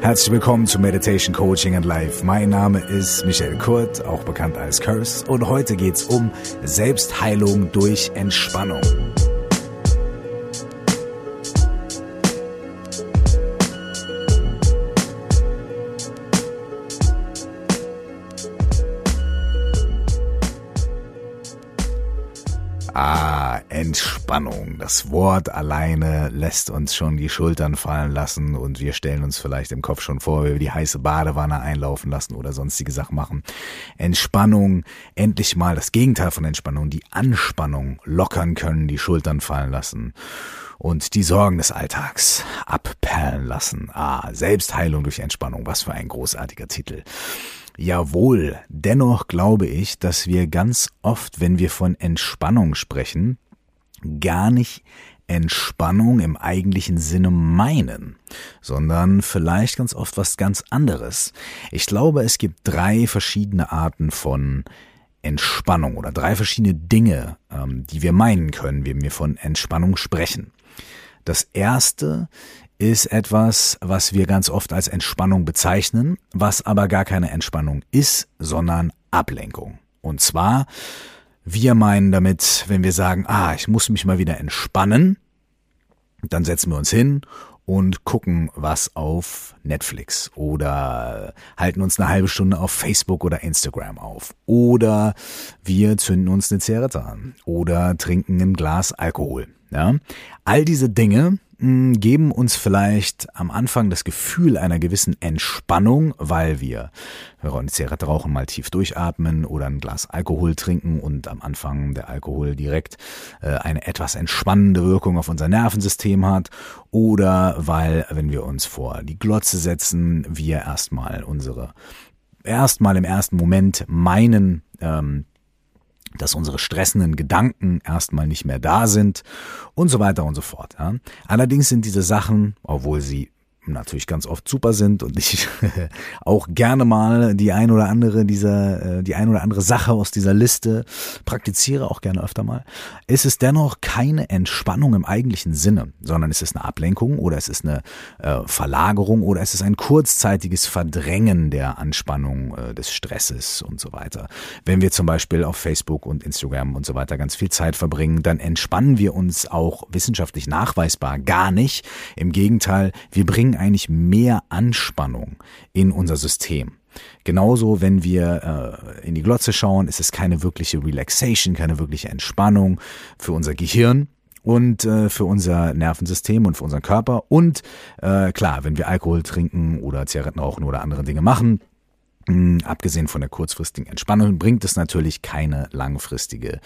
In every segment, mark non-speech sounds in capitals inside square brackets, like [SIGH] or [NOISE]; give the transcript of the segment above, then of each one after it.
Herzlich willkommen zu Meditation Coaching and Life. Mein Name ist Michael Kurt, auch bekannt als Curse, und heute geht's um Selbstheilung durch Entspannung. Entspannung. Das Wort alleine lässt uns schon die Schultern fallen lassen und wir stellen uns vielleicht im Kopf schon vor, wie wir die heiße Badewanne einlaufen lassen oder sonstige Sachen machen. Entspannung, endlich mal das Gegenteil von Entspannung, die Anspannung lockern können, die Schultern fallen lassen und die Sorgen des Alltags abperlen lassen. Ah, Selbstheilung durch Entspannung. Was für ein großartiger Titel. Jawohl, dennoch glaube ich, dass wir ganz oft, wenn wir von Entspannung sprechen, gar nicht Entspannung im eigentlichen Sinne meinen, sondern vielleicht ganz oft was ganz anderes. Ich glaube, es gibt drei verschiedene Arten von Entspannung oder drei verschiedene Dinge, ähm, die wir meinen können, wenn wir von Entspannung sprechen. Das erste ist etwas, was wir ganz oft als Entspannung bezeichnen, was aber gar keine Entspannung ist, sondern Ablenkung. Und zwar, wir meinen damit, wenn wir sagen, ah, ich muss mich mal wieder entspannen, dann setzen wir uns hin und gucken was auf Netflix oder halten uns eine halbe Stunde auf Facebook oder Instagram auf oder wir zünden uns eine Zigarette an oder trinken ein Glas Alkohol. Ja? All diese Dinge geben uns vielleicht am Anfang das Gefühl einer gewissen Entspannung, weil wir, wenn wir eine Zigarette rauchen, mal tief durchatmen oder ein Glas Alkohol trinken und am Anfang der Alkohol direkt äh, eine etwas entspannende Wirkung auf unser Nervensystem hat oder weil, wenn wir uns vor die Glotze setzen, wir erstmal unsere erstmal im ersten Moment meinen, ähm, dass unsere stressenden Gedanken erstmal nicht mehr da sind und so weiter und so fort. Ja. Allerdings sind diese Sachen, obwohl sie natürlich ganz oft super sind und ich [LAUGHS] auch gerne mal die ein oder andere dieser, äh, die ein oder andere Sache aus dieser Liste praktiziere, auch gerne öfter mal, ist es dennoch keine Entspannung im eigentlichen Sinne, sondern es ist eine Ablenkung oder es ist eine äh, Verlagerung oder es ist ein kurzzeitiges Verdrängen der Anspannung, äh, des Stresses und so weiter. Wenn wir zum Beispiel auf Facebook und Instagram und so weiter ganz viel Zeit verbringen, dann entspannen wir uns auch wissenschaftlich nachweisbar gar nicht. Im Gegenteil, wir bringen eigentlich mehr Anspannung in unser System. Genauso, wenn wir äh, in die Glotze schauen, ist es keine wirkliche Relaxation, keine wirkliche Entspannung für unser Gehirn und äh, für unser Nervensystem und für unseren Körper. Und äh, klar, wenn wir Alkohol trinken oder Zigaretten rauchen oder andere Dinge machen, Abgesehen von der kurzfristigen Entspannung bringt es natürlich keine langfristige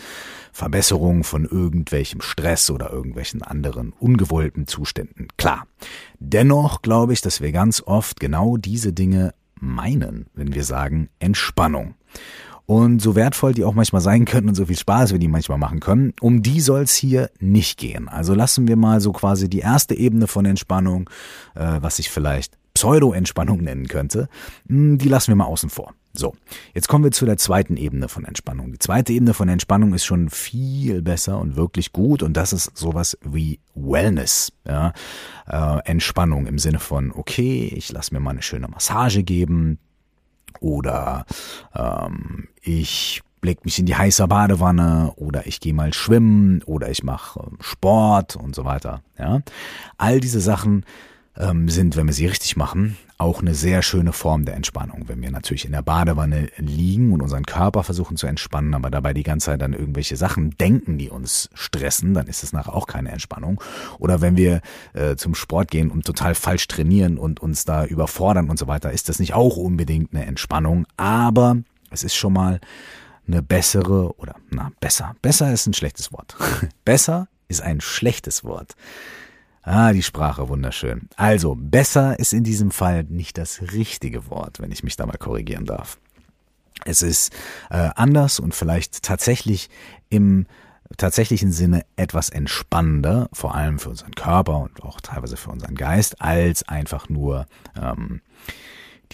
Verbesserung von irgendwelchem Stress oder irgendwelchen anderen ungewollten Zuständen. Klar. Dennoch glaube ich, dass wir ganz oft genau diese Dinge meinen, wenn wir sagen Entspannung. Und so wertvoll die auch manchmal sein können und so viel Spaß wir die manchmal machen können, um die soll es hier nicht gehen. Also lassen wir mal so quasi die erste Ebene von Entspannung, äh, was ich vielleicht Pseudo-Entspannung nennen könnte, hm, die lassen wir mal außen vor. So, jetzt kommen wir zu der zweiten Ebene von Entspannung. Die zweite Ebene von Entspannung ist schon viel besser und wirklich gut und das ist sowas wie Wellness. Ja? Äh, Entspannung im Sinne von, okay, ich lasse mir mal eine schöne Massage geben oder ähm, ich leg mich in die heiße Badewanne oder ich gehe mal schwimmen oder ich mache ähm, Sport und so weiter. Ja? All diese Sachen ähm, sind, wenn wir sie richtig machen, auch eine sehr schöne Form der Entspannung. Wenn wir natürlich in der Badewanne liegen und unseren Körper versuchen zu entspannen, aber dabei die ganze Zeit an irgendwelche Sachen denken, die uns stressen, dann ist es nachher auch keine Entspannung. Oder wenn wir äh, zum Sport gehen und total falsch trainieren und uns da überfordern und so weiter, ist das nicht auch unbedingt eine Entspannung. Aber es ist schon mal eine bessere oder na besser. Besser ist ein schlechtes Wort. [LAUGHS] besser ist ein schlechtes Wort. Ah, die Sprache, wunderschön. Also, besser ist in diesem Fall nicht das richtige Wort, wenn ich mich da mal korrigieren darf. Es ist äh, anders und vielleicht tatsächlich im tatsächlichen Sinne etwas entspannender, vor allem für unseren Körper und auch teilweise für unseren Geist, als einfach nur ähm,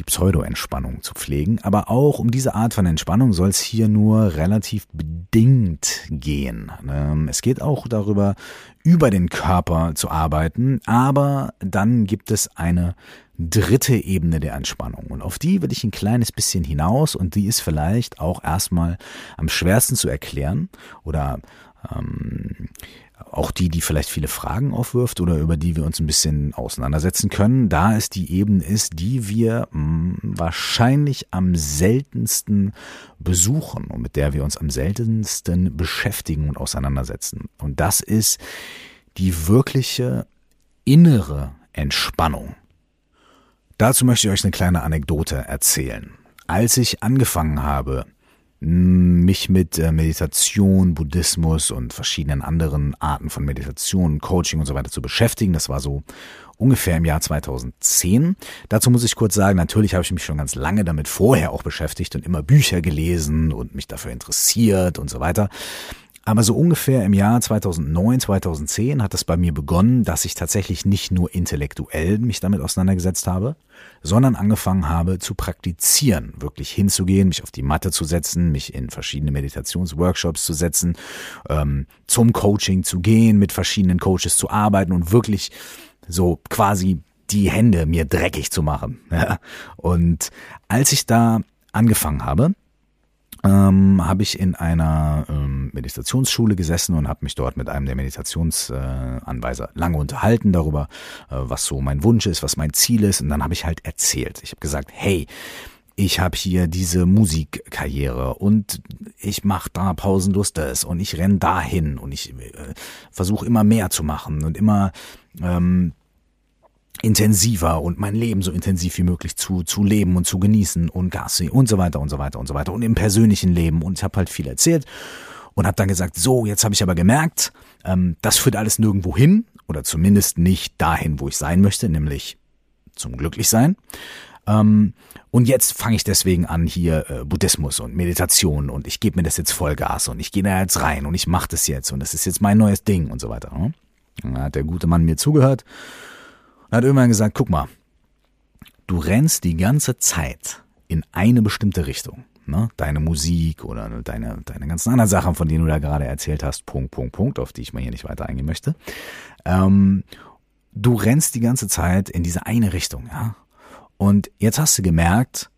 die Pseudo-Entspannung zu pflegen. Aber auch um diese Art von Entspannung soll es hier nur relativ bedingt gehen. Ähm, es geht auch darüber, über den Körper zu arbeiten, aber dann gibt es eine dritte Ebene der Entspannung. Und auf die will ich ein kleines bisschen hinaus und die ist vielleicht auch erstmal am schwersten zu erklären oder ähm, auch die, die vielleicht viele Fragen aufwirft oder über die wir uns ein bisschen auseinandersetzen können, da es die Ebene ist, die wir mm, wahrscheinlich am seltensten besuchen und mit der wir uns am seltensten beschäftigen und auseinandersetzen. Und das ist die wirkliche innere Entspannung. Dazu möchte ich euch eine kleine Anekdote erzählen. Als ich angefangen habe, mich mit äh, Meditation, Buddhismus und verschiedenen anderen Arten von Meditation, Coaching und so weiter zu beschäftigen. Das war so ungefähr im Jahr 2010. Dazu muss ich kurz sagen, natürlich habe ich mich schon ganz lange damit vorher auch beschäftigt und immer Bücher gelesen und mich dafür interessiert und so weiter. Aber so ungefähr im Jahr 2009, 2010 hat es bei mir begonnen, dass ich tatsächlich nicht nur intellektuell mich damit auseinandergesetzt habe, sondern angefangen habe zu praktizieren, wirklich hinzugehen, mich auf die Matte zu setzen, mich in verschiedene Meditationsworkshops zu setzen, ähm, zum Coaching zu gehen, mit verschiedenen Coaches zu arbeiten und wirklich so quasi die Hände mir dreckig zu machen. [LAUGHS] Und als ich da angefangen habe, ähm, habe ich in einer ähm, Meditationsschule gesessen und habe mich dort mit einem der Meditationsanweiser äh, lange unterhalten darüber, äh, was so mein Wunsch ist, was mein Ziel ist. Und dann habe ich halt erzählt. Ich habe gesagt, hey, ich habe hier diese Musikkarriere und ich mache da pausenlos das und ich renn dahin und ich äh, versuche immer mehr zu machen und immer ähm, intensiver und mein Leben so intensiv wie möglich zu, zu leben und zu genießen und Gas und so weiter und so weiter und so weiter und im persönlichen Leben und ich habe halt viel erzählt und habe dann gesagt, so, jetzt habe ich aber gemerkt, ähm, das führt alles nirgendwo hin oder zumindest nicht dahin, wo ich sein möchte, nämlich zum Glücklichsein. Ähm, und jetzt fange ich deswegen an hier äh, Buddhismus und Meditation und ich gebe mir das jetzt Vollgas und ich gehe da jetzt rein und ich mache das jetzt und das ist jetzt mein neues Ding und so weiter. Ne? Dann hat der gute Mann mir zugehört und hat irgendwann gesagt, guck mal, du rennst die ganze Zeit in eine bestimmte Richtung. Ne? Deine Musik oder deine, deine ganzen anderen Sachen, von denen du da gerade erzählt hast, Punkt, Punkt, Punkt, auf die ich mal hier nicht weiter eingehen möchte. Ähm, du rennst die ganze Zeit in diese eine Richtung, ja. Und jetzt hast du gemerkt,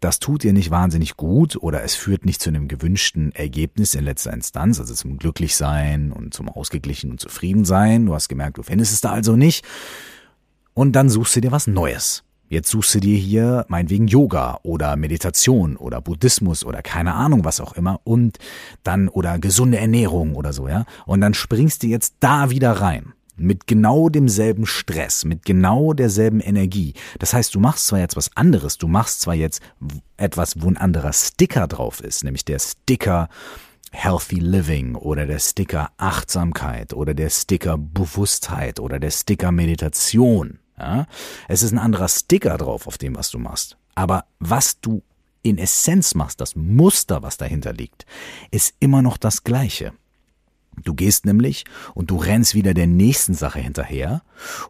das tut dir nicht wahnsinnig gut oder es führt nicht zu einem gewünschten Ergebnis in letzter Instanz, also zum Glücklichsein und zum Ausgeglichen und Zufriedensein. Du hast gemerkt, du findest es da also nicht und dann suchst du dir was Neues. Jetzt suchst du dir hier meinetwegen Yoga oder Meditation oder Buddhismus oder keine Ahnung was auch immer und dann oder gesunde Ernährung oder so, ja. Und dann springst du jetzt da wieder rein. Mit genau demselben Stress, mit genau derselben Energie. Das heißt, du machst zwar jetzt was anderes, du machst zwar jetzt etwas, wo ein anderer Sticker drauf ist, nämlich der Sticker Healthy Living oder der Sticker Achtsamkeit oder der Sticker Bewusstheit oder der Sticker Meditation. Ja? Es ist ein anderer Sticker drauf auf dem, was du machst. Aber was du in Essenz machst, das Muster, was dahinter liegt, ist immer noch das gleiche. Du gehst nämlich und du rennst wieder der nächsten Sache hinterher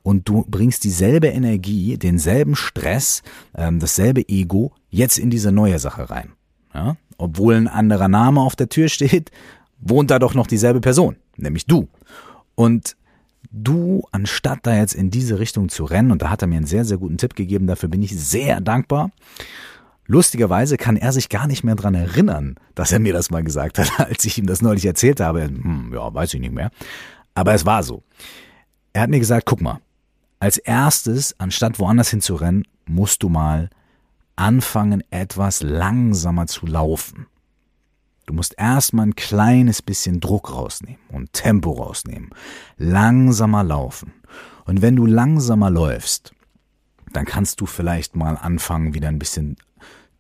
und du bringst dieselbe Energie, denselben Stress, ähm, dasselbe Ego jetzt in diese neue Sache rein. Ja? Obwohl ein anderer Name auf der Tür steht, wohnt da doch noch dieselbe Person, nämlich du. Und du, anstatt da jetzt in diese Richtung zu rennen, und da hat er mir einen sehr, sehr guten Tipp gegeben, dafür bin ich sehr dankbar. Lustigerweise kann er sich gar nicht mehr dran erinnern, dass er mir das mal gesagt hat, [LAUGHS] als ich ihm das neulich erzählt habe. Hm, ja, weiß ich nicht mehr. Aber es war so. Er hat mir gesagt, guck mal, als erstes, anstatt woanders hinzurennen, musst du mal anfangen, etwas langsamer zu laufen. Du musst erstmal ein kleines bisschen Druck rausnehmen und Tempo rausnehmen. Langsamer laufen. Und wenn du langsamer läufst, dann kannst du vielleicht mal anfangen, wieder ein bisschen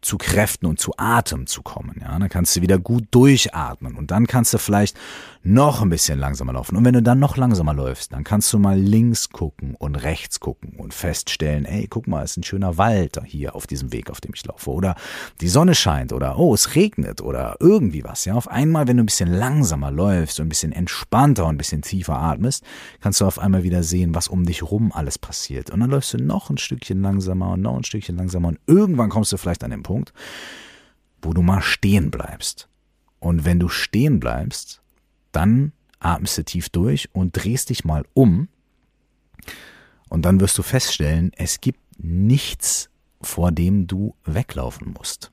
zu Kräften und zu Atem zu kommen. Ja, dann kannst du wieder gut durchatmen und dann kannst du vielleicht noch ein bisschen langsamer laufen. Und wenn du dann noch langsamer läufst, dann kannst du mal links gucken und rechts gucken und feststellen, ey, guck mal, ist ein schöner Wald hier auf diesem Weg, auf dem ich laufe. Oder die Sonne scheint oder oh, es regnet oder irgendwie was. Ja, auf einmal, wenn du ein bisschen langsamer läufst und ein bisschen entspannter und ein bisschen tiefer atmest, kannst du auf einmal wieder sehen, was um dich rum alles passiert. Und dann läufst du noch ein Stückchen langsamer und noch ein Stückchen langsamer und irgendwann kommst du vielleicht an den Punkt, wo du mal stehen bleibst. Und wenn du stehen bleibst, dann atmest du tief durch und drehst dich mal um. Und dann wirst du feststellen, es gibt nichts, vor dem du weglaufen musst.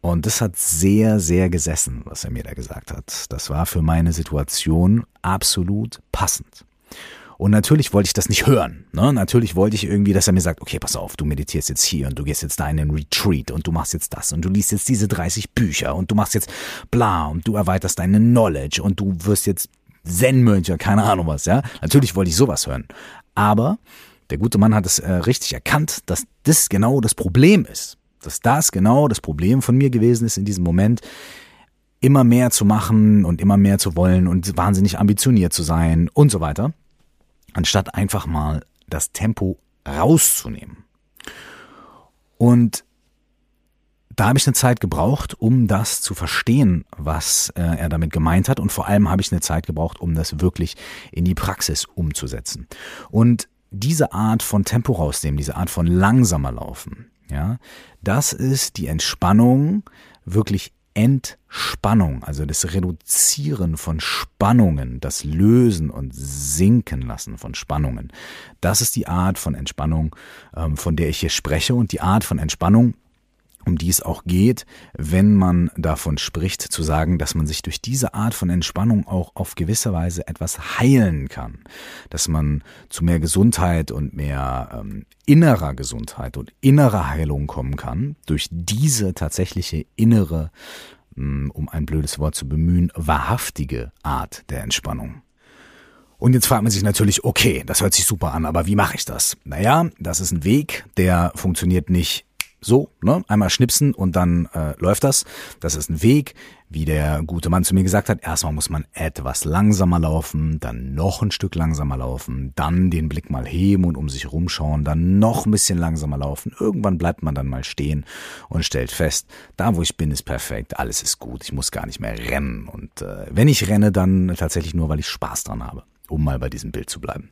Und das hat sehr, sehr gesessen, was er mir da gesagt hat. Das war für meine Situation absolut passend. Und natürlich wollte ich das nicht hören. Ne? Natürlich wollte ich irgendwie, dass er mir sagt, okay, pass auf, du meditierst jetzt hier und du gehst jetzt da in den Retreat und du machst jetzt das und du liest jetzt diese 30 Bücher und du machst jetzt bla und du erweiterst deine Knowledge und du wirst jetzt Zen-Mönch, keine Ahnung was, ja. Natürlich wollte ich sowas hören. Aber der gute Mann hat es äh, richtig erkannt, dass das genau das Problem ist. Dass das genau das Problem von mir gewesen ist in diesem Moment immer mehr zu machen und immer mehr zu wollen und wahnsinnig ambitioniert zu sein und so weiter anstatt einfach mal das Tempo rauszunehmen. Und da habe ich eine Zeit gebraucht, um das zu verstehen, was äh, er damit gemeint hat. Und vor allem habe ich eine Zeit gebraucht, um das wirklich in die Praxis umzusetzen. Und diese Art von Tempo rausnehmen, diese Art von langsamer Laufen, ja, das ist die Entspannung wirklich Entspannung, also das Reduzieren von Spannungen, das Lösen und Sinken lassen von Spannungen. Das ist die Art von Entspannung, ähm, von der ich hier spreche und die Art von Entspannung, um die es auch geht, wenn man davon spricht, zu sagen, dass man sich durch diese Art von Entspannung auch auf gewisse Weise etwas heilen kann, dass man zu mehr Gesundheit und mehr ähm, innerer Gesundheit und innerer Heilung kommen kann, durch diese tatsächliche innere, ähm, um ein blödes Wort zu bemühen, wahrhaftige Art der Entspannung. Und jetzt fragt man sich natürlich, okay, das hört sich super an, aber wie mache ich das? Naja, das ist ein Weg, der funktioniert nicht so, ne? Einmal schnipsen und dann äh, läuft das. Das ist ein Weg, wie der gute Mann zu mir gesagt hat. Erstmal muss man etwas langsamer laufen, dann noch ein Stück langsamer laufen, dann den Blick mal heben und um sich rumschauen, dann noch ein bisschen langsamer laufen. Irgendwann bleibt man dann mal stehen und stellt fest, da wo ich bin, ist perfekt, alles ist gut, ich muss gar nicht mehr rennen. Und äh, wenn ich renne, dann tatsächlich nur, weil ich Spaß dran habe, um mal bei diesem Bild zu bleiben.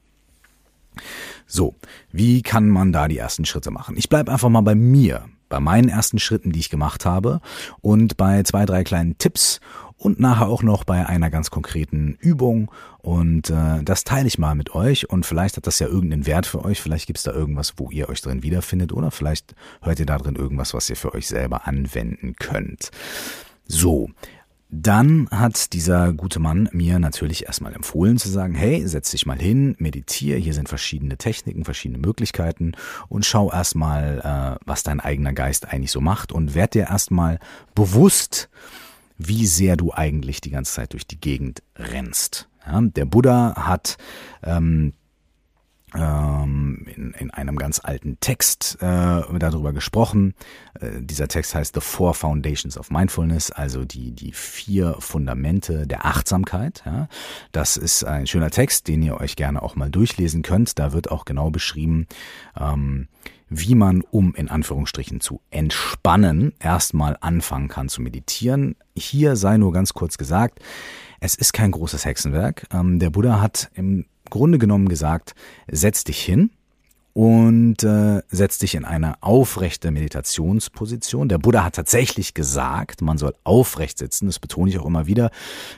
So, wie kann man da die ersten Schritte machen? Ich bleibe einfach mal bei mir, bei meinen ersten Schritten, die ich gemacht habe und bei zwei, drei kleinen Tipps und nachher auch noch bei einer ganz konkreten Übung. Und äh, das teile ich mal mit euch und vielleicht hat das ja irgendeinen Wert für euch. Vielleicht gibt's da irgendwas, wo ihr euch drin wiederfindet oder vielleicht hört ihr da drin irgendwas, was ihr für euch selber anwenden könnt. So, dann hat dieser gute Mann mir natürlich erstmal empfohlen zu sagen, hey, setz dich mal hin, meditiere, hier sind verschiedene Techniken, verschiedene Möglichkeiten und schau erstmal, äh, was dein eigener Geist eigentlich so macht und werd dir erstmal bewusst, wie sehr du eigentlich die ganze Zeit durch die Gegend rennst. Ja, der Buddha hat ähm, in, in einem ganz alten Text äh, darüber gesprochen. Äh, dieser Text heißt The Four Foundations of Mindfulness, also die, die vier Fundamente der Achtsamkeit. Ja. Das ist ein schöner Text, den ihr euch gerne auch mal durchlesen könnt. Da wird auch genau beschrieben, ähm, wie man, um in Anführungsstrichen zu entspannen, erstmal anfangen kann zu meditieren. Hier sei nur ganz kurz gesagt, es ist kein großes Hexenwerk. Ähm, der Buddha hat im Grunde genommen gesagt, setz dich hin und äh, setz dich in eine aufrechte Meditationsposition. Der Buddha hat tatsächlich gesagt, man soll aufrecht sitzen. Das betone ich auch immer wieder.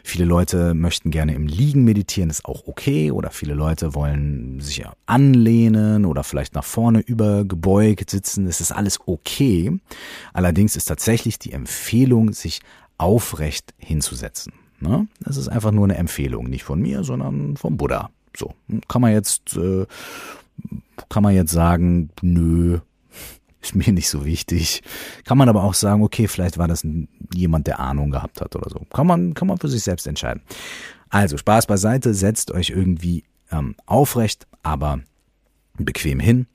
Viele Leute möchten gerne im Liegen meditieren, ist auch okay. Oder viele Leute wollen sich anlehnen oder vielleicht nach vorne übergebeugt sitzen. Das ist alles okay. Allerdings ist tatsächlich die Empfehlung, sich aufrecht hinzusetzen. Ne? Das ist einfach nur eine Empfehlung, nicht von mir, sondern vom Buddha. So, kann man jetzt, äh, kann man jetzt sagen, nö, [LAUGHS] ist mir nicht so wichtig. Kann man aber auch sagen, okay, vielleicht war das jemand, der Ahnung gehabt hat oder so. Kann man, kann man für sich selbst entscheiden. Also, Spaß beiseite, setzt euch irgendwie ähm, aufrecht, aber bequem hin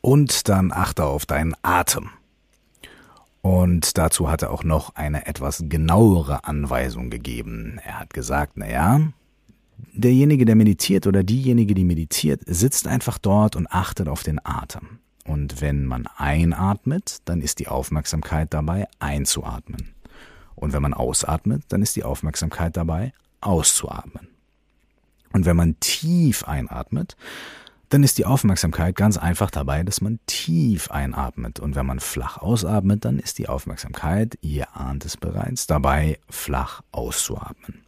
und dann achte auf deinen Atem. Und dazu hat er auch noch eine etwas genauere Anweisung gegeben. Er hat gesagt, na ja, derjenige, der meditiert oder diejenige, die meditiert, sitzt einfach dort und achtet auf den Atem. Und wenn man einatmet, dann ist die Aufmerksamkeit dabei einzuatmen. Und wenn man ausatmet, dann ist die Aufmerksamkeit dabei auszuatmen. Und wenn man tief einatmet, dann ist die Aufmerksamkeit ganz einfach dabei, dass man tief einatmet. Und wenn man flach ausatmet, dann ist die Aufmerksamkeit, ihr ahnt es bereits, dabei flach auszuatmen.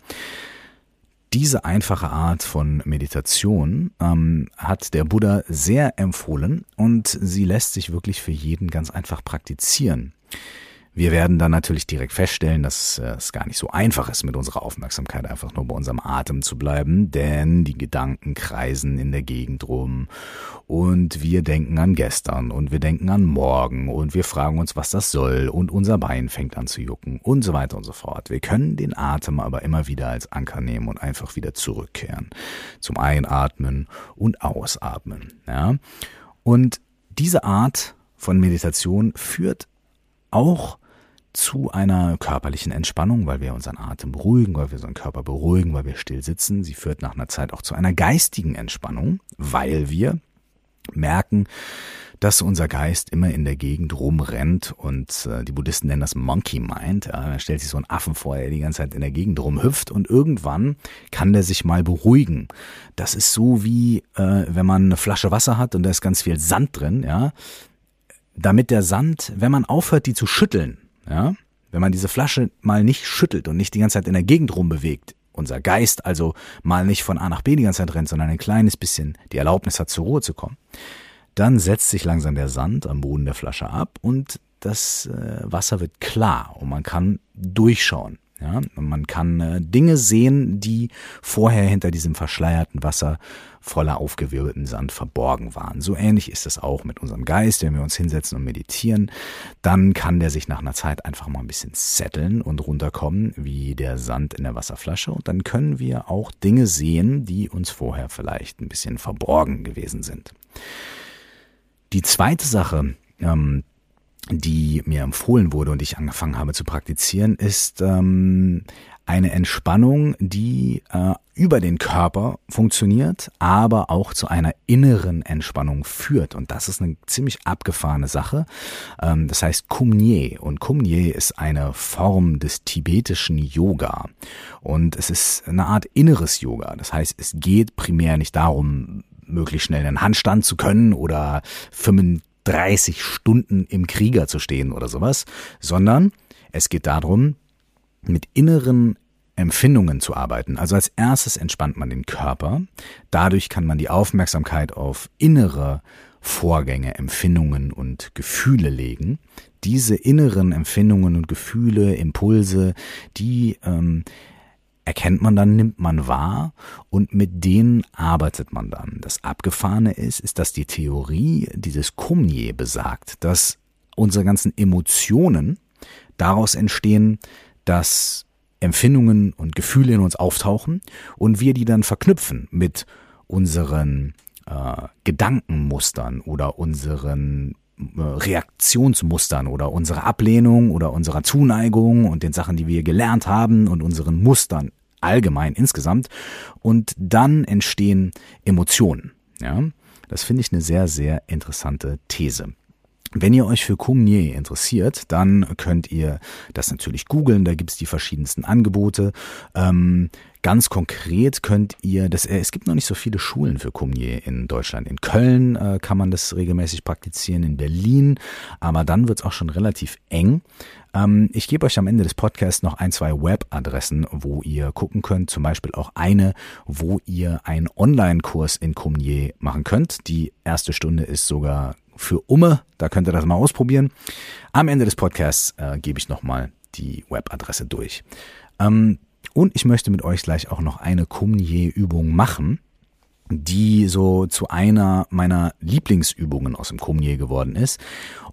Diese einfache Art von Meditation ähm, hat der Buddha sehr empfohlen und sie lässt sich wirklich für jeden ganz einfach praktizieren. Wir werden dann natürlich direkt feststellen, dass äh, es gar nicht so einfach ist, mit unserer Aufmerksamkeit einfach nur bei unserem Atem zu bleiben, denn die Gedanken kreisen in der Gegend rum und wir denken an gestern und wir denken an morgen und wir fragen uns, was das soll und unser Bein fängt an zu jucken und so weiter und so fort. Wir können den Atem aber immer wieder als Anker nehmen und einfach wieder zurückkehren zum Einatmen und Ausatmen. Ja? Und diese Art von Meditation führt auch zu einer körperlichen Entspannung, weil wir unseren Atem beruhigen, weil wir unseren Körper beruhigen, weil wir still sitzen. Sie führt nach einer Zeit auch zu einer geistigen Entspannung, weil wir merken, dass unser Geist immer in der Gegend rumrennt und äh, die Buddhisten nennen das Monkey Mind. Ja, da stellt sich so ein Affen vor, der die ganze Zeit in der Gegend rumhüpft und irgendwann kann der sich mal beruhigen. Das ist so wie, äh, wenn man eine Flasche Wasser hat und da ist ganz viel Sand drin, ja. Damit der Sand, wenn man aufhört, die zu schütteln, ja, wenn man diese Flasche mal nicht schüttelt und nicht die ganze Zeit in der Gegend rumbewegt, unser Geist also mal nicht von A nach B die ganze Zeit rennt, sondern ein kleines bisschen die Erlaubnis hat, zur Ruhe zu kommen, dann setzt sich langsam der Sand am Boden der Flasche ab und das äh, Wasser wird klar und man kann durchschauen. Ja, man kann äh, Dinge sehen, die vorher hinter diesem verschleierten Wasser voller aufgewirbelten Sand verborgen waren. So ähnlich ist es auch mit unserem Geist, wenn wir uns hinsetzen und meditieren, dann kann der sich nach einer Zeit einfach mal ein bisschen setteln und runterkommen, wie der Sand in der Wasserflasche. Und dann können wir auch Dinge sehen, die uns vorher vielleicht ein bisschen verborgen gewesen sind. Die zweite Sache, ähm, die mir empfohlen wurde und ich angefangen habe zu praktizieren, ist ähm, eine Entspannung, die äh, über den Körper funktioniert, aber auch zu einer inneren Entspannung führt. Und das ist eine ziemlich abgefahrene Sache. Ähm, das heißt Kumye. Und Kumye ist eine Form des tibetischen Yoga. Und es ist eine Art inneres Yoga. Das heißt, es geht primär nicht darum, möglichst schnell einen Handstand zu können oder 35 Stunden im Krieger zu stehen oder sowas, sondern es geht darum, mit inneren Empfindungen zu arbeiten. Also als erstes entspannt man den Körper. Dadurch kann man die Aufmerksamkeit auf innere Vorgänge, Empfindungen und Gefühle legen. Diese inneren Empfindungen und Gefühle, Impulse, die ähm, erkennt man dann, nimmt man wahr und mit denen arbeitet man dann. Das Abgefahrene ist, ist, dass die Theorie dieses Kumye besagt, dass unsere ganzen Emotionen daraus entstehen, dass Empfindungen und Gefühle in uns auftauchen und wir die dann verknüpfen mit unseren äh, Gedankenmustern oder unseren äh, Reaktionsmustern oder unserer Ablehnung oder unserer Zuneigung und den Sachen, die wir gelernt haben und unseren Mustern allgemein insgesamt. Und dann entstehen Emotionen. Ja, das finde ich eine sehr, sehr interessante These. Wenn ihr euch für Kumye interessiert, dann könnt ihr das natürlich googeln, da gibt's die verschiedensten Angebote. Ähm, ganz konkret könnt ihr, das, äh, es gibt noch nicht so viele Schulen für Kumye in Deutschland. In Köln äh, kann man das regelmäßig praktizieren, in Berlin, aber dann wird's auch schon relativ eng. Ähm, ich gebe euch am Ende des Podcasts noch ein, zwei Webadressen, wo ihr gucken könnt, zum Beispiel auch eine, wo ihr einen Online-Kurs in Kumye machen könnt. Die erste Stunde ist sogar für Umme. Da könnt ihr das mal ausprobieren. Am Ende des Podcasts äh, gebe ich nochmal die Webadresse durch. Ähm, und ich möchte mit euch gleich auch noch eine Kumye-Übung machen, die so zu einer meiner Lieblingsübungen aus dem Kumye geworden ist.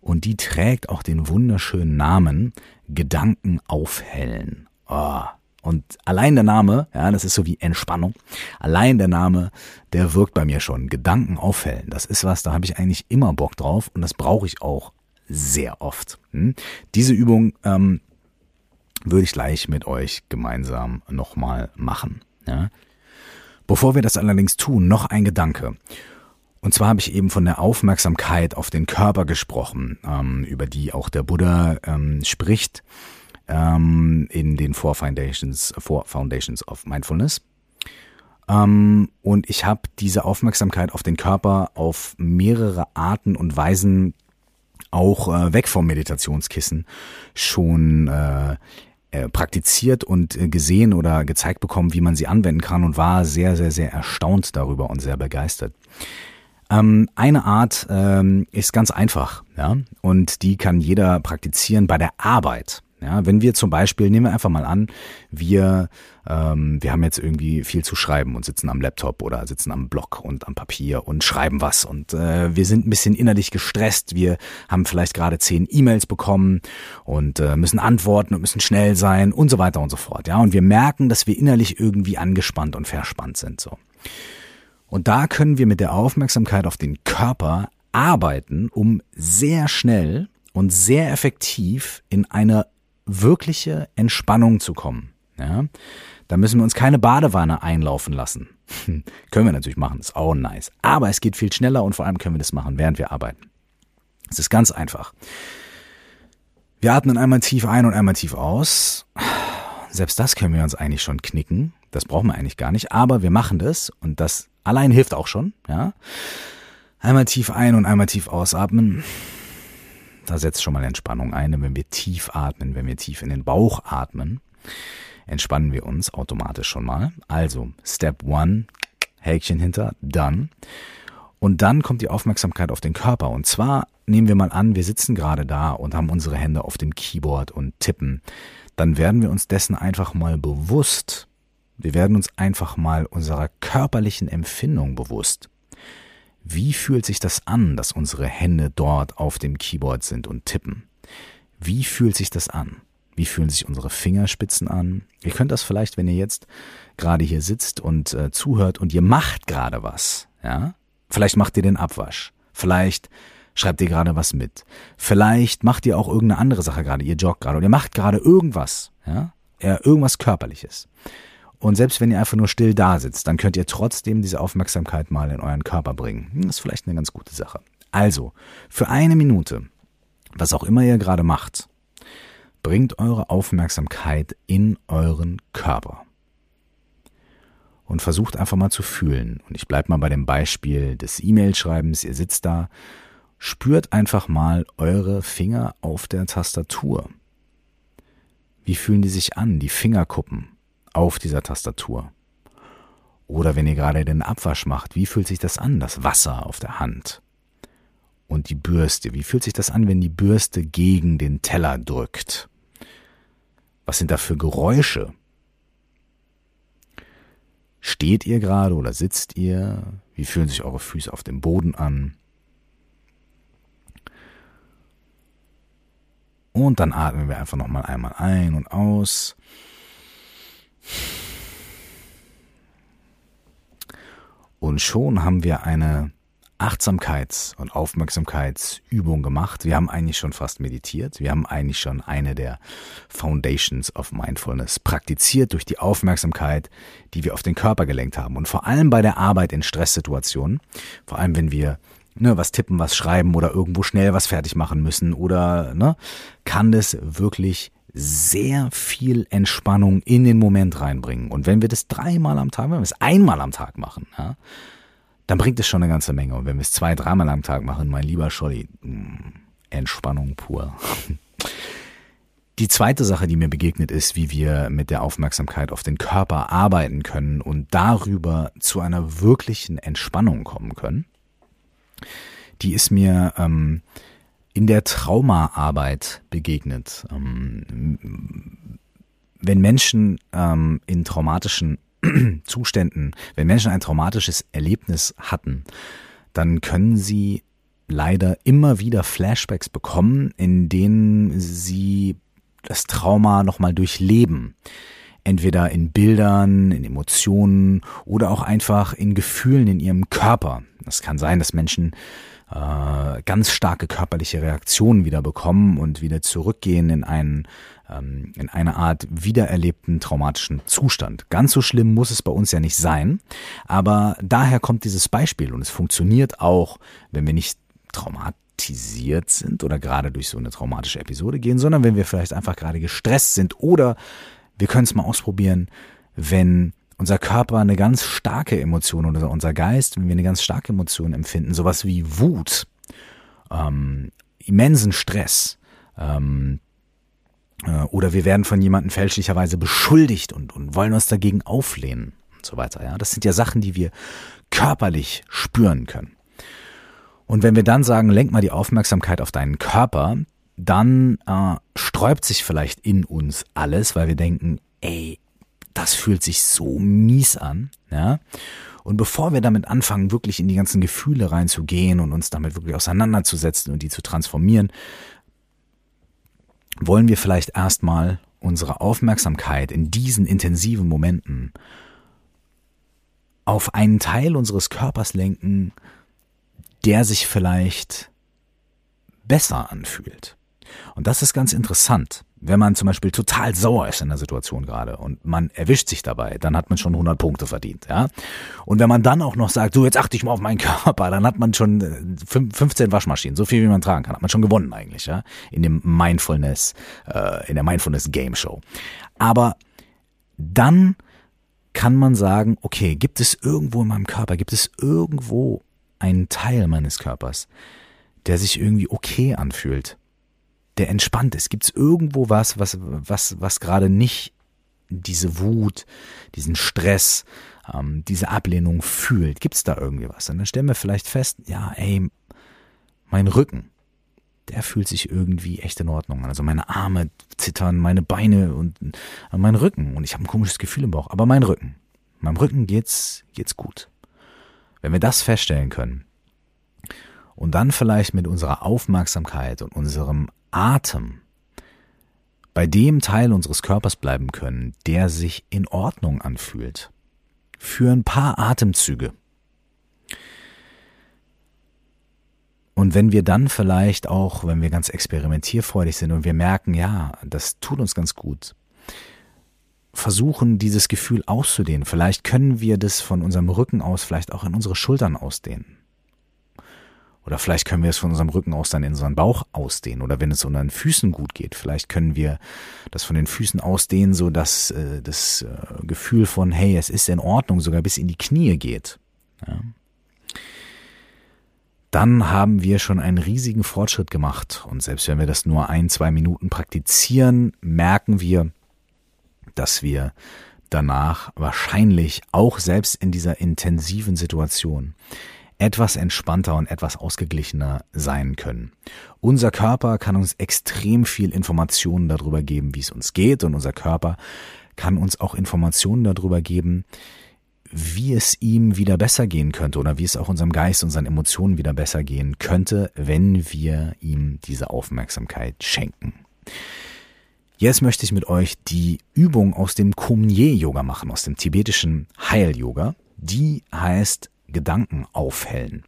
Und die trägt auch den wunderschönen Namen Gedanken aufhellen. Oh, und allein der Name, ja, das ist so wie Entspannung. Allein der Name, der wirkt bei mir schon. Gedanken aufhellen. Das ist was, da habe ich eigentlich immer Bock drauf und das brauche ich auch sehr oft. Hm? Diese Übung ähm, würde ich gleich mit euch gemeinsam nochmal machen. Ja? Bevor wir das allerdings tun, noch ein Gedanke. Und zwar habe ich eben von der Aufmerksamkeit auf den Körper gesprochen, ähm, über die auch der Buddha ähm, spricht ähm, in den Four Foundations, Four Foundations of Mindfulness. Ähm, und ich habe diese Aufmerksamkeit auf den Körper auf mehrere Arten und Weisen auch äh, weg vom Meditationskissen schon äh, äh, praktiziert und äh, gesehen oder gezeigt bekommen, wie man sie anwenden kann und war sehr, sehr, sehr erstaunt darüber und sehr begeistert. Ähm, eine Art ähm, ist ganz einfach, ja, und die kann jeder praktizieren bei der Arbeit. Ja, wenn wir zum Beispiel, nehmen wir einfach mal an, wir, ähm, wir haben jetzt irgendwie viel zu schreiben und sitzen am Laptop oder sitzen am Block und am Papier und schreiben was und äh, wir sind ein bisschen innerlich gestresst. Wir haben vielleicht gerade zehn E-Mails bekommen und äh, müssen antworten und müssen schnell sein und so weiter und so fort. Ja, und wir merken, dass wir innerlich irgendwie angespannt und verspannt sind. So. Und da können wir mit der Aufmerksamkeit auf den Körper arbeiten, um sehr schnell und sehr effektiv in eine wirkliche Entspannung zu kommen. Ja? Da müssen wir uns keine Badewanne einlaufen lassen. [LAUGHS] können wir natürlich machen, ist auch nice. Aber es geht viel schneller und vor allem können wir das machen, während wir arbeiten. Es ist ganz einfach. Wir atmen einmal tief ein und einmal tief aus. Selbst das können wir uns eigentlich schon knicken. Das brauchen wir eigentlich gar nicht. Aber wir machen das und das allein hilft auch schon. Ja? Einmal tief ein und einmal tief ausatmen. Da setzt schon mal Entspannung ein. Wenn wir tief atmen, wenn wir tief in den Bauch atmen, entspannen wir uns automatisch schon mal. Also, Step one, Häkchen hinter, done. Und dann kommt die Aufmerksamkeit auf den Körper. Und zwar nehmen wir mal an, wir sitzen gerade da und haben unsere Hände auf dem Keyboard und tippen. Dann werden wir uns dessen einfach mal bewusst. Wir werden uns einfach mal unserer körperlichen Empfindung bewusst. Wie fühlt sich das an, dass unsere Hände dort auf dem Keyboard sind und tippen? Wie fühlt sich das an? Wie fühlen sich unsere Fingerspitzen an? Ihr könnt das vielleicht, wenn ihr jetzt gerade hier sitzt und äh, zuhört und ihr macht gerade was, ja? Vielleicht macht ihr den Abwasch. Vielleicht schreibt ihr gerade was mit. Vielleicht macht ihr auch irgendeine andere Sache gerade. Ihr joggt gerade oder ihr macht gerade irgendwas, ja? ja irgendwas körperliches. Und selbst wenn ihr einfach nur still da sitzt, dann könnt ihr trotzdem diese Aufmerksamkeit mal in euren Körper bringen. Hm, das ist vielleicht eine ganz gute Sache. Also, für eine Minute, was auch immer ihr gerade macht, bringt eure Aufmerksamkeit in euren Körper. Und versucht einfach mal zu fühlen. Und ich bleibe mal bei dem Beispiel des E-Mail-Schreibens. Ihr sitzt da, spürt einfach mal eure Finger auf der Tastatur. Wie fühlen die sich an, die Fingerkuppen? Auf dieser Tastatur. Oder wenn ihr gerade den Abwasch macht, wie fühlt sich das an, das Wasser auf der Hand? Und die Bürste, wie fühlt sich das an, wenn die Bürste gegen den Teller drückt? Was sind da für Geräusche? Steht ihr gerade oder sitzt ihr? Wie fühlen sich eure Füße auf dem Boden an? Und dann atmen wir einfach nochmal einmal ein und aus. Und schon haben wir eine Achtsamkeits- und Aufmerksamkeitsübung gemacht. Wir haben eigentlich schon fast meditiert. Wir haben eigentlich schon eine der Foundations of Mindfulness praktiziert durch die Aufmerksamkeit, die wir auf den Körper gelenkt haben. Und vor allem bei der Arbeit in Stresssituationen, vor allem wenn wir ne, was tippen, was schreiben oder irgendwo schnell was fertig machen müssen oder ne, kann das wirklich sehr viel Entspannung in den Moment reinbringen. Und wenn wir das dreimal am Tag, wenn wir es einmal am Tag machen, ja, dann bringt es schon eine ganze Menge. Und wenn wir es zwei, dreimal am Tag machen, mein lieber Scholli, mm, Entspannung pur. Die zweite Sache, die mir begegnet ist, wie wir mit der Aufmerksamkeit auf den Körper arbeiten können und darüber zu einer wirklichen Entspannung kommen können, die ist mir ähm, in der Traumaarbeit begegnet. Ähm, wenn Menschen ähm, in traumatischen [CLEARS THROAT] Zuständen, wenn Menschen ein traumatisches Erlebnis hatten, dann können sie leider immer wieder Flashbacks bekommen, in denen sie das Trauma nochmal durchleben. Entweder in Bildern, in Emotionen oder auch einfach in Gefühlen in ihrem Körper. Es kann sein, dass Menschen äh, ganz starke körperliche Reaktionen wieder bekommen und wieder zurückgehen in einen ähm, in eine Art wiedererlebten traumatischen Zustand. Ganz so schlimm muss es bei uns ja nicht sein, aber daher kommt dieses Beispiel und es funktioniert auch, wenn wir nicht traumatisiert sind oder gerade durch so eine traumatische Episode gehen, sondern wenn wir vielleicht einfach gerade gestresst sind oder wir können es mal ausprobieren, wenn unser Körper eine ganz starke Emotion oder unser Geist, wenn wir eine ganz starke Emotion empfinden, sowas wie Wut, ähm, immensen Stress, ähm, äh, oder wir werden von jemandem fälschlicherweise beschuldigt und, und wollen uns dagegen auflehnen und so weiter. Ja, das sind ja Sachen, die wir körperlich spüren können. Und wenn wir dann sagen, lenk mal die Aufmerksamkeit auf deinen Körper, dann äh, sträubt sich vielleicht in uns alles, weil wir denken, ey, das fühlt sich so mies an, ja. Und bevor wir damit anfangen, wirklich in die ganzen Gefühle reinzugehen und uns damit wirklich auseinanderzusetzen und die zu transformieren, wollen wir vielleicht erstmal unsere Aufmerksamkeit in diesen intensiven Momenten auf einen Teil unseres Körpers lenken, der sich vielleicht besser anfühlt. Und das ist ganz interessant. Wenn man zum Beispiel total sauer ist in der Situation gerade und man erwischt sich dabei, dann hat man schon 100 Punkte verdient, ja. Und wenn man dann auch noch sagt, so jetzt achte ich mal auf meinen [LAUGHS] Körper, dann hat man schon 15 äh, Waschmaschinen, so viel wie man tragen kann, hat man schon gewonnen eigentlich, ja, in dem Mindfulness, äh, in der Mindfulness Game Show. Aber dann kann man sagen, okay, gibt es irgendwo in meinem Körper, gibt es irgendwo einen Teil meines Körpers, der sich irgendwie okay anfühlt, der entspannt ist? Gibt es irgendwo was, was, was, was gerade nicht diese Wut, diesen Stress, ähm, diese Ablehnung fühlt? Gibt es da irgendwie was? Und dann stellen wir vielleicht fest, ja, ey, mein Rücken, der fühlt sich irgendwie echt in Ordnung an. Also meine Arme zittern, meine Beine und äh, mein Rücken. Und ich habe ein komisches Gefühl im Bauch. Aber mein Rücken, meinem Rücken geht's, geht's gut. Wenn wir das feststellen können und dann vielleicht mit unserer Aufmerksamkeit und unserem Atem bei dem Teil unseres Körpers bleiben können, der sich in Ordnung anfühlt. Für ein paar Atemzüge. Und wenn wir dann vielleicht auch, wenn wir ganz experimentierfreudig sind und wir merken, ja, das tut uns ganz gut, versuchen, dieses Gefühl auszudehnen. Vielleicht können wir das von unserem Rücken aus vielleicht auch in unsere Schultern ausdehnen. Oder vielleicht können wir es von unserem Rücken aus dann in unseren Bauch ausdehnen. Oder wenn es unseren Füßen gut geht, vielleicht können wir das von den Füßen ausdehnen, so dass äh, das äh, Gefühl von, hey, es ist in Ordnung, sogar bis in die Knie geht. Ja. Dann haben wir schon einen riesigen Fortschritt gemacht. Und selbst wenn wir das nur ein, zwei Minuten praktizieren, merken wir, dass wir danach wahrscheinlich auch selbst in dieser intensiven Situation etwas entspannter und etwas ausgeglichener sein können. Unser Körper kann uns extrem viel Informationen darüber geben, wie es uns geht und unser Körper kann uns auch Informationen darüber geben, wie es ihm wieder besser gehen könnte oder wie es auch unserem Geist, unseren Emotionen wieder besser gehen könnte, wenn wir ihm diese Aufmerksamkeit schenken. Jetzt möchte ich mit euch die Übung aus dem Kumye-Yoga machen, aus dem tibetischen Heil-Yoga. Die heißt Gedanken aufhellen.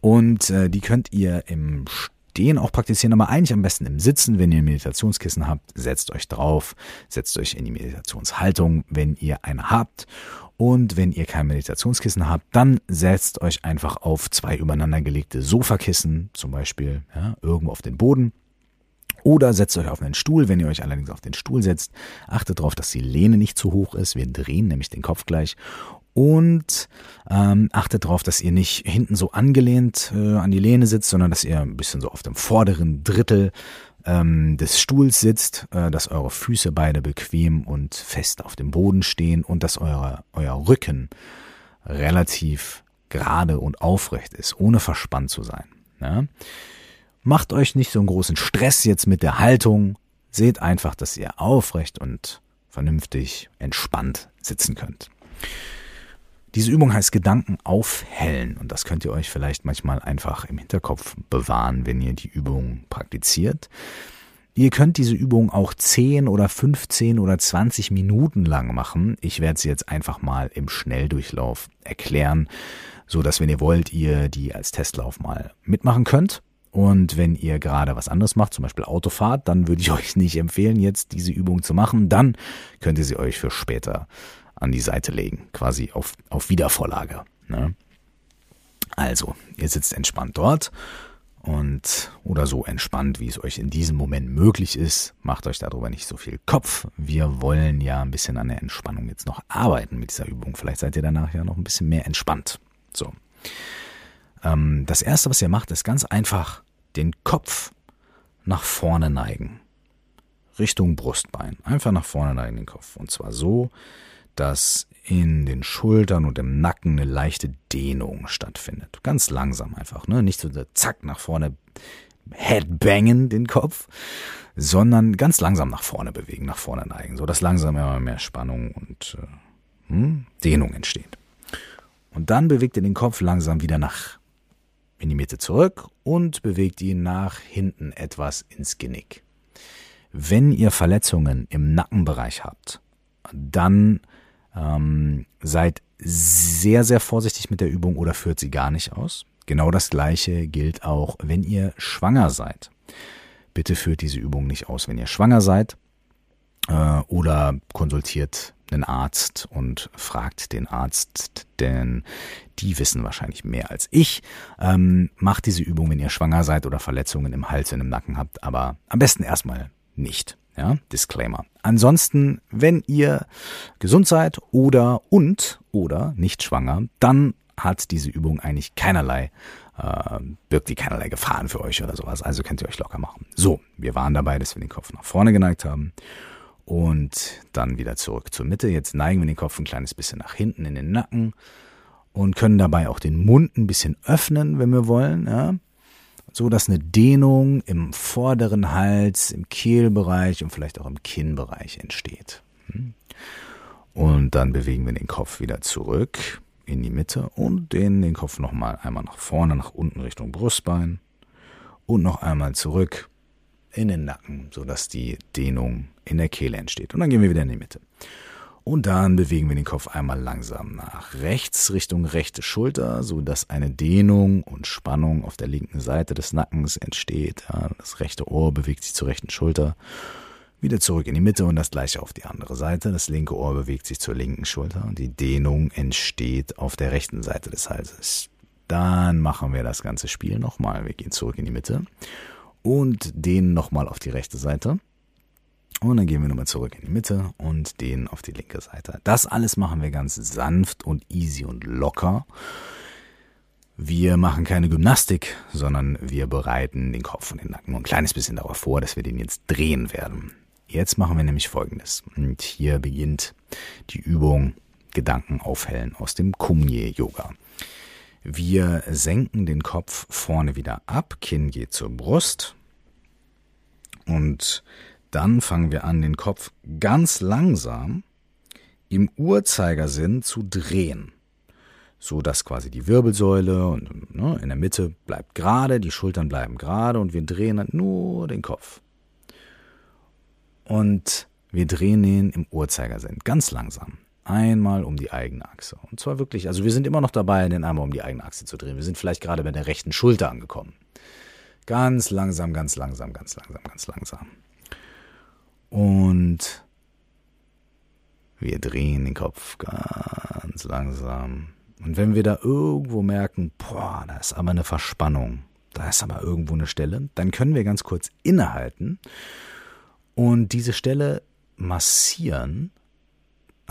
Und äh, die könnt ihr im Stehen auch praktizieren, aber eigentlich am besten im Sitzen. Wenn ihr ein Meditationskissen habt, setzt euch drauf, setzt euch in die Meditationshaltung, wenn ihr eine habt. Und wenn ihr kein Meditationskissen habt, dann setzt euch einfach auf zwei übereinandergelegte Sofakissen, zum Beispiel ja, irgendwo auf den Boden. Oder setzt euch auf einen Stuhl. Wenn ihr euch allerdings auf den Stuhl setzt, achtet darauf, dass die Lehne nicht zu hoch ist. Wir drehen nämlich den Kopf gleich und ähm, achtet darauf, dass ihr nicht hinten so angelehnt äh, an die Lehne sitzt, sondern dass ihr ein bisschen so auf dem vorderen Drittel ähm, des Stuhls sitzt, äh, dass eure Füße beide bequem und fest auf dem Boden stehen und dass eure, euer Rücken relativ gerade und aufrecht ist, ohne verspannt zu sein. Ja? Macht euch nicht so einen großen Stress jetzt mit der Haltung. Seht einfach, dass ihr aufrecht und vernünftig entspannt sitzen könnt. Diese Übung heißt Gedanken aufhellen und das könnt ihr euch vielleicht manchmal einfach im Hinterkopf bewahren, wenn ihr die Übung praktiziert. Ihr könnt diese Übung auch 10 oder 15 oder 20 Minuten lang machen. Ich werde sie jetzt einfach mal im Schnelldurchlauf erklären, so dass wenn ihr wollt, ihr die als Testlauf mal mitmachen könnt. Und wenn ihr gerade was anderes macht, zum Beispiel Autofahrt, dann würde ich [LAUGHS] euch nicht empfehlen, jetzt diese Übung zu machen. Dann könnt ihr sie euch für später an die Seite legen, quasi auf, auf Wiedervorlage. Ne? Also, ihr sitzt entspannt dort und oder so entspannt, wie es euch in diesem Moment möglich ist. Macht euch darüber nicht so viel Kopf. Wir wollen ja ein bisschen an der Entspannung jetzt noch arbeiten mit dieser Übung. Vielleicht seid ihr danach ja noch ein bisschen mehr entspannt. So. Ähm, das erste, was ihr macht, ist ganz einfach den Kopf nach vorne neigen. Richtung Brustbein. Einfach nach vorne neigen den Kopf. Und zwar so, dass in den Schultern und im Nacken eine leichte Dehnung stattfindet. Ganz langsam einfach, ne? Nicht so zack nach vorne headbangen den Kopf, sondern ganz langsam nach vorne bewegen, nach vorne neigen, so dass langsam immer mehr Spannung und äh, hm, Dehnung entsteht. Und dann bewegt ihr den Kopf langsam wieder nach in die Mitte zurück und bewegt ihn nach hinten etwas ins Genick. Wenn ihr Verletzungen im Nackenbereich habt, dann ähm, seid sehr, sehr vorsichtig mit der Übung oder führt sie gar nicht aus. Genau das gleiche gilt auch, wenn ihr schwanger seid. Bitte führt diese Übung nicht aus, wenn ihr schwanger seid äh, oder konsultiert einen Arzt und fragt den Arzt, denn die wissen wahrscheinlich mehr als ich. Ähm, macht diese Übung, wenn ihr schwanger seid oder Verletzungen im Hals und im Nacken habt, aber am besten erstmal nicht. Ja, Disclaimer. Ansonsten, wenn ihr gesund seid oder und oder nicht schwanger, dann hat diese Übung eigentlich keinerlei, äh, birgt die keinerlei Gefahren für euch oder sowas. Also könnt ihr euch locker machen. So, wir waren dabei, dass wir den Kopf nach vorne geneigt haben und dann wieder zurück zur Mitte. Jetzt neigen wir den Kopf ein kleines bisschen nach hinten in den Nacken und können dabei auch den Mund ein bisschen öffnen, wenn wir wollen. Ja? So dass eine Dehnung im vorderen Hals, im Kehlbereich und vielleicht auch im Kinnbereich entsteht. Und dann bewegen wir den Kopf wieder zurück in die Mitte und dehnen den Kopf nochmal einmal nach vorne, nach unten Richtung Brustbein und noch einmal zurück in den Nacken, so dass die Dehnung in der Kehle entsteht. Und dann gehen wir wieder in die Mitte. Und dann bewegen wir den Kopf einmal langsam nach rechts Richtung rechte Schulter, so dass eine Dehnung und Spannung auf der linken Seite des Nackens entsteht. Ja, das rechte Ohr bewegt sich zur rechten Schulter. Wieder zurück in die Mitte und das gleiche auf die andere Seite. Das linke Ohr bewegt sich zur linken Schulter und die Dehnung entsteht auf der rechten Seite des Halses. Dann machen wir das ganze Spiel nochmal. Wir gehen zurück in die Mitte und dehnen nochmal auf die rechte Seite. Und dann gehen wir nochmal zurück in die Mitte und den auf die linke Seite. Das alles machen wir ganz sanft und easy und locker. Wir machen keine Gymnastik, sondern wir bereiten den Kopf und den Nacken ein kleines bisschen darauf vor, dass wir den jetzt drehen werden. Jetzt machen wir nämlich Folgendes. Und hier beginnt die Übung Gedanken aufhellen aus dem Kumye Yoga. Wir senken den Kopf vorne wieder ab, Kinn geht zur Brust und dann fangen wir an, den Kopf ganz langsam im Uhrzeigersinn zu drehen, so dass quasi die Wirbelsäule und ne, in der Mitte bleibt gerade, die Schultern bleiben gerade und wir drehen dann nur den Kopf. Und wir drehen ihn im Uhrzeigersinn, ganz langsam. Einmal um die eigene Achse. Und zwar wirklich, also wir sind immer noch dabei, den einmal um die eigene Achse zu drehen. Wir sind vielleicht gerade bei der rechten Schulter angekommen. Ganz langsam, ganz langsam, ganz langsam, ganz langsam. Und wir drehen den Kopf ganz langsam. Und wenn wir da irgendwo merken, boah, da ist aber eine Verspannung, da ist aber irgendwo eine Stelle, dann können wir ganz kurz innehalten und diese Stelle massieren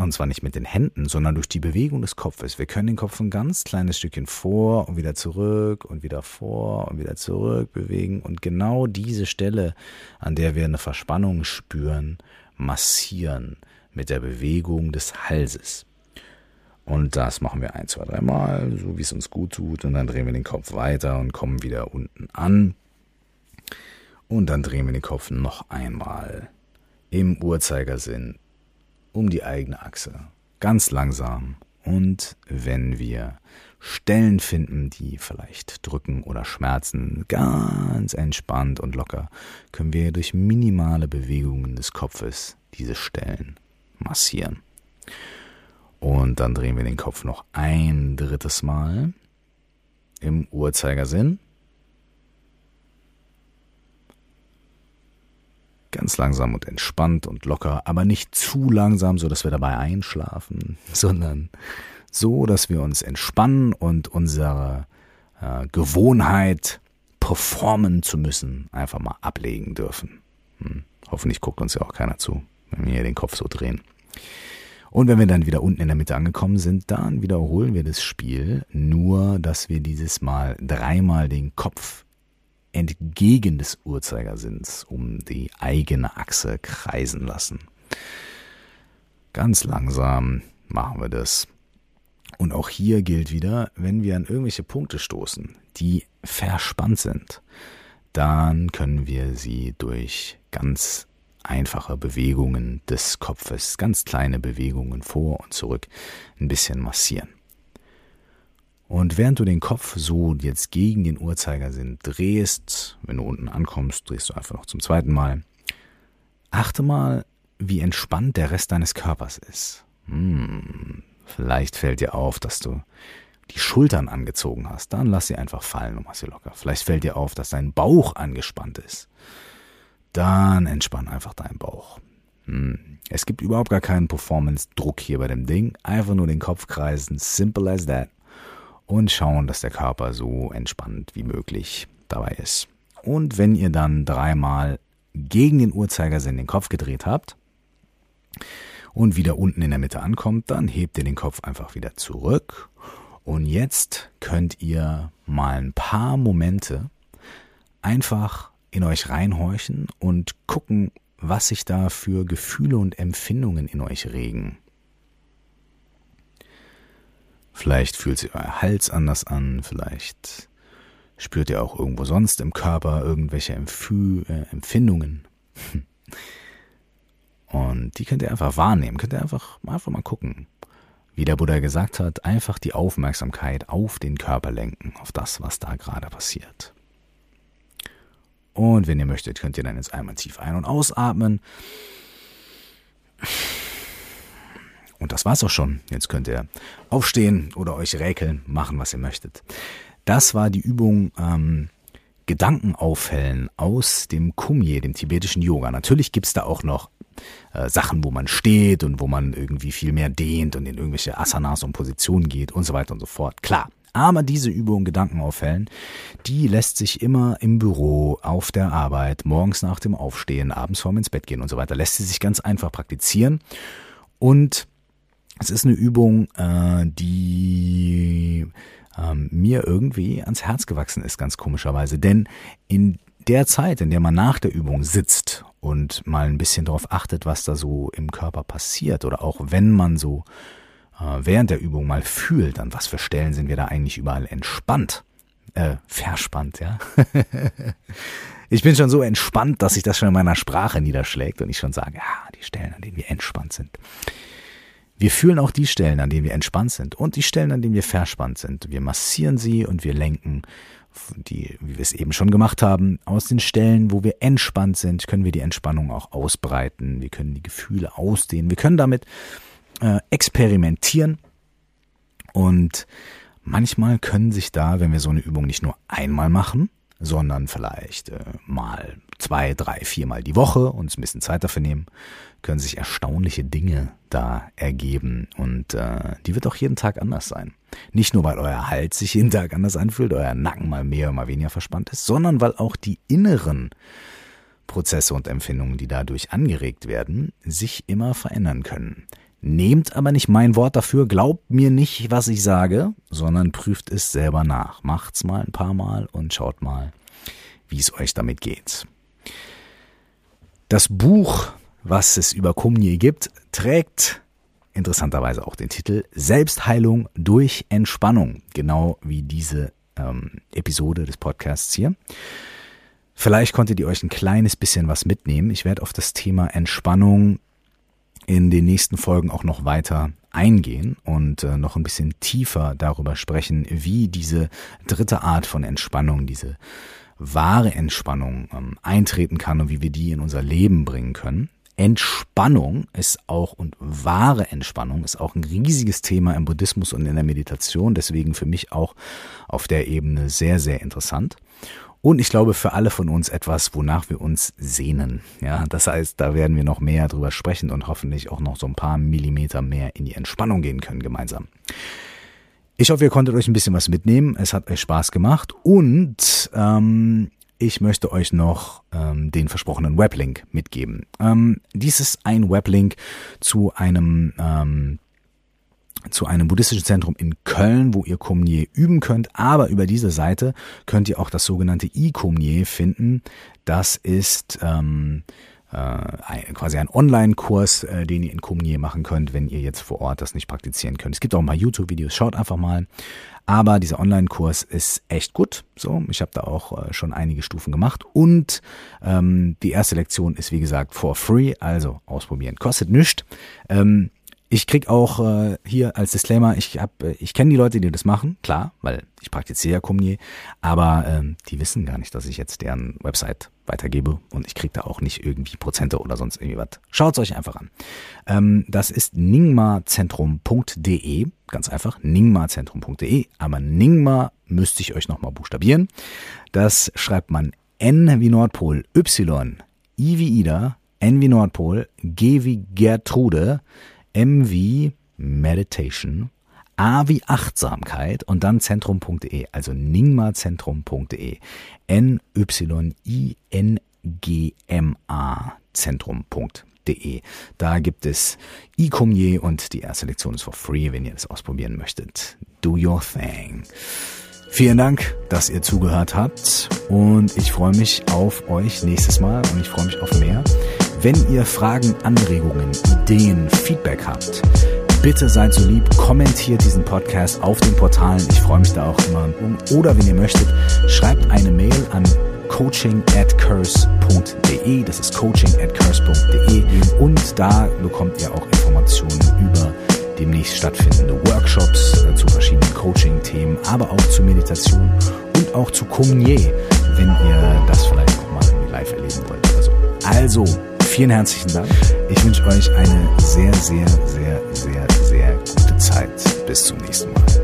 und zwar nicht mit den Händen, sondern durch die Bewegung des Kopfes. Wir können den Kopf ein ganz kleines Stückchen vor und wieder zurück und wieder vor und wieder zurück bewegen. Und genau diese Stelle, an der wir eine Verspannung spüren, massieren mit der Bewegung des Halses. Und das machen wir ein, zwei, dreimal, so wie es uns gut tut. Und dann drehen wir den Kopf weiter und kommen wieder unten an. Und dann drehen wir den Kopf noch einmal im Uhrzeigersinn um die eigene Achse. Ganz langsam Und wenn wir Stellen finden, die vielleicht drücken oder schmerzen, ganz entspannt und locker, können wir durch minimale Bewegungen des Kopfes diese Stellen massieren. Und dann drehen wir den Kopf noch ein drittes Mal im Uhrzeigersinn. Ganz langsam und entspannt und locker, aber nicht zu langsam, so dass wir dabei einschlafen, [LAUGHS] sondern so, dass wir uns entspannen und unsere äh, Gewohnheit, performen zu müssen, einfach mal ablegen dürfen. Hm. Hoffentlich guckt uns ja auch keiner zu, wenn wir hier den Kopf so drehen. Und wenn wir dann wieder unten in der Mitte angekommen sind, dann wiederholen wir das Spiel, nur dass wir dieses Mal dreimal den Kopf entgegen des Uhrzeigersinns um die eigene Achse kreisen lassen. Ganz langsam machen wir das. Und auch hier gilt wieder, wenn wir an irgendwelche Punkte stoßen, die verspannt sind, dann können wir sie durch ganz einfache Bewegungen des Kopfes, ganz kleine Bewegungen vor und zurück, ein bisschen massieren. Und während du den Kopf so jetzt gegen den Uhrzeigersinn drehst, wenn du unten ankommst, drehst du einfach noch zum zweiten Mal. Achte mal, wie entspannt der Rest deines Körpers ist. Hm, vielleicht fällt dir auf, dass du die Schultern angezogen hast. Dann lass sie einfach fallen und mach sie locker. Vielleicht fällt dir auf, dass dein Bauch angespannt ist dann entspann einfach deinen Bauch. Hm. Es gibt überhaupt gar keinen Performance-Druck hier bei dem Ding. Einfach nur den Kopf kreisen, simple as that. Und schauen, dass der Körper so entspannt wie möglich dabei ist. Und wenn ihr dann dreimal gegen den Uhrzeigersinn den Kopf gedreht habt und wieder unten in der Mitte ankommt, dann hebt ihr den Kopf einfach wieder zurück. Und jetzt könnt ihr mal ein paar Momente einfach in euch reinhorchen und gucken, was sich da für Gefühle und Empfindungen in euch regen. Vielleicht fühlt sich euer Hals anders an, vielleicht spürt ihr auch irgendwo sonst im Körper irgendwelche Empfü äh, Empfindungen. [LAUGHS] Und die könnt ihr einfach wahrnehmen, könnt ihr einfach, einfach mal gucken. Wie der Buddha gesagt hat, einfach die Aufmerksamkeit auf den Körper lenken, auf das, was da gerade passiert. Und wenn ihr möchtet, könnt ihr dann jetzt einmal tief ein- und ausatmen. Und das war's auch schon. Jetzt könnt ihr aufstehen oder euch räkeln, machen, was ihr möchtet. Das war die Übung ähm, Gedanken aufhellen aus dem Kumye, dem tibetischen Yoga. Natürlich gibt's da auch noch äh, Sachen, wo man steht und wo man irgendwie viel mehr dehnt und in irgendwelche Asanas und Positionen geht und so weiter und so fort. Klar, aber diese Übung Gedanken aufhellen, die lässt sich immer im Büro, auf der Arbeit, morgens nach dem Aufstehen, abends vorm ins Bett gehen und so weiter, lässt sie sich ganz einfach praktizieren. Und es ist eine Übung, äh, die ähm, mir irgendwie ans Herz gewachsen ist, ganz komischerweise. Denn in der Zeit, in der man nach der Übung sitzt und mal ein bisschen darauf achtet, was da so im Körper passiert, oder auch wenn man so äh, während der Übung mal fühlt, an was für Stellen sind wir da eigentlich überall entspannt, äh, verspannt, ja. [LAUGHS] ich bin schon so entspannt, dass sich das schon in meiner Sprache niederschlägt und ich schon sage, ja, die Stellen, an denen wir entspannt sind. Wir fühlen auch die Stellen, an denen wir entspannt sind und die Stellen, an denen wir verspannt sind. Wir massieren sie und wir lenken die, wie wir es eben schon gemacht haben, aus den Stellen, wo wir entspannt sind, können wir die Entspannung auch ausbreiten. Wir können die Gefühle ausdehnen. Wir können damit äh, experimentieren und manchmal können sich da, wenn wir so eine Übung nicht nur einmal machen, sondern vielleicht äh, mal zwei, drei, viermal die Woche uns ein bisschen Zeit dafür nehmen, können sich erstaunliche Dinge da ergeben und äh, die wird auch jeden Tag anders sein. Nicht nur, weil euer Hals sich jeden Tag anders anfühlt, euer Nacken mal mehr, mal weniger verspannt ist, sondern weil auch die inneren Prozesse und Empfindungen, die dadurch angeregt werden, sich immer verändern können. Nehmt aber nicht mein Wort dafür, glaubt mir nicht, was ich sage, sondern prüft es selber nach. Macht's mal ein paar Mal und schaut mal, wie es euch damit geht. Das Buch, was es über Kumye gibt, trägt interessanterweise auch den Titel Selbstheilung durch Entspannung, genau wie diese ähm, Episode des Podcasts hier. Vielleicht konntet ihr euch ein kleines bisschen was mitnehmen. Ich werde auf das Thema Entspannung in den nächsten Folgen auch noch weiter eingehen und äh, noch ein bisschen tiefer darüber sprechen, wie diese dritte Art von Entspannung, diese wahre Entspannung ähm, eintreten kann und wie wir die in unser Leben bringen können. Entspannung ist auch und wahre Entspannung ist auch ein riesiges Thema im Buddhismus und in der Meditation, deswegen für mich auch auf der Ebene sehr, sehr interessant. Und ich glaube für alle von uns etwas, wonach wir uns sehnen. Ja, das heißt, da werden wir noch mehr drüber sprechen und hoffentlich auch noch so ein paar Millimeter mehr in die Entspannung gehen können gemeinsam. Ich hoffe, ihr konntet euch ein bisschen was mitnehmen. Es hat euch Spaß gemacht und ähm, ich möchte euch noch ähm, den versprochenen Weblink mitgeben. Ähm, dies ist ein Weblink zu einem ähm, zu einem buddhistischen Zentrum in Köln, wo ihr Kumye üben könnt. Aber über diese Seite könnt ihr auch das sogenannte I-Kumye finden. Das ist ähm, äh, quasi ein Online-Kurs, äh, den ihr in Kumye machen könnt, wenn ihr jetzt vor Ort das nicht praktizieren könnt. Es gibt auch paar YouTube-Videos, schaut einfach mal. Aber dieser Online-Kurs ist echt gut. So, ich habe da auch äh, schon einige Stufen gemacht und ähm, die erste Lektion ist wie gesagt for free, also ausprobieren, kostet nichts. Ähm, ich krieg auch äh, hier als Disclaimer, ich hab, äh, ich kenne die Leute, die das machen, klar, weil ich praktiziere ja Kumye, aber ähm, die wissen gar nicht, dass ich jetzt deren Website weitergebe und ich krieg da auch nicht irgendwie Prozente oder sonst irgendwie was. Schaut euch einfach an. Ähm, das ist ningmazentrum.de, ganz einfach, ningmazentrum.de, aber Ningma müsste ich euch nochmal buchstabieren. Das schreibt man N wie Nordpol, Y, I wie Ida, N wie Nordpol, G wie Gertrude, M wie Meditation, A wie Achtsamkeit und dann zentrum.de, also ningmazentrum.de. N-Y-I-N-G-M-A Zentrum.de. Da gibt es e-Commier und die erste Lektion ist for free, wenn ihr das ausprobieren möchtet. Do your thing. Vielen Dank, dass ihr zugehört habt und ich freue mich auf euch nächstes Mal und ich freue mich auf mehr. Wenn ihr Fragen, Anregungen, Ideen, Feedback habt, bitte seid so lieb, kommentiert diesen Podcast auf den Portalen. Ich freue mich da auch immer. Oder wenn ihr möchtet, schreibt eine Mail an coaching at curse.de. Das ist coaching at curse.de. Und da bekommt ihr auch Informationen über demnächst stattfindende Workshops äh, zu verschiedenen Coaching-Themen, aber auch zu Meditation und auch zu Communier, wenn ihr das vielleicht auch mal live erleben wollt oder so. Also, vielen herzlichen Dank. Ich wünsche euch eine sehr, sehr, sehr, sehr, sehr gute Zeit. Bis zum nächsten Mal.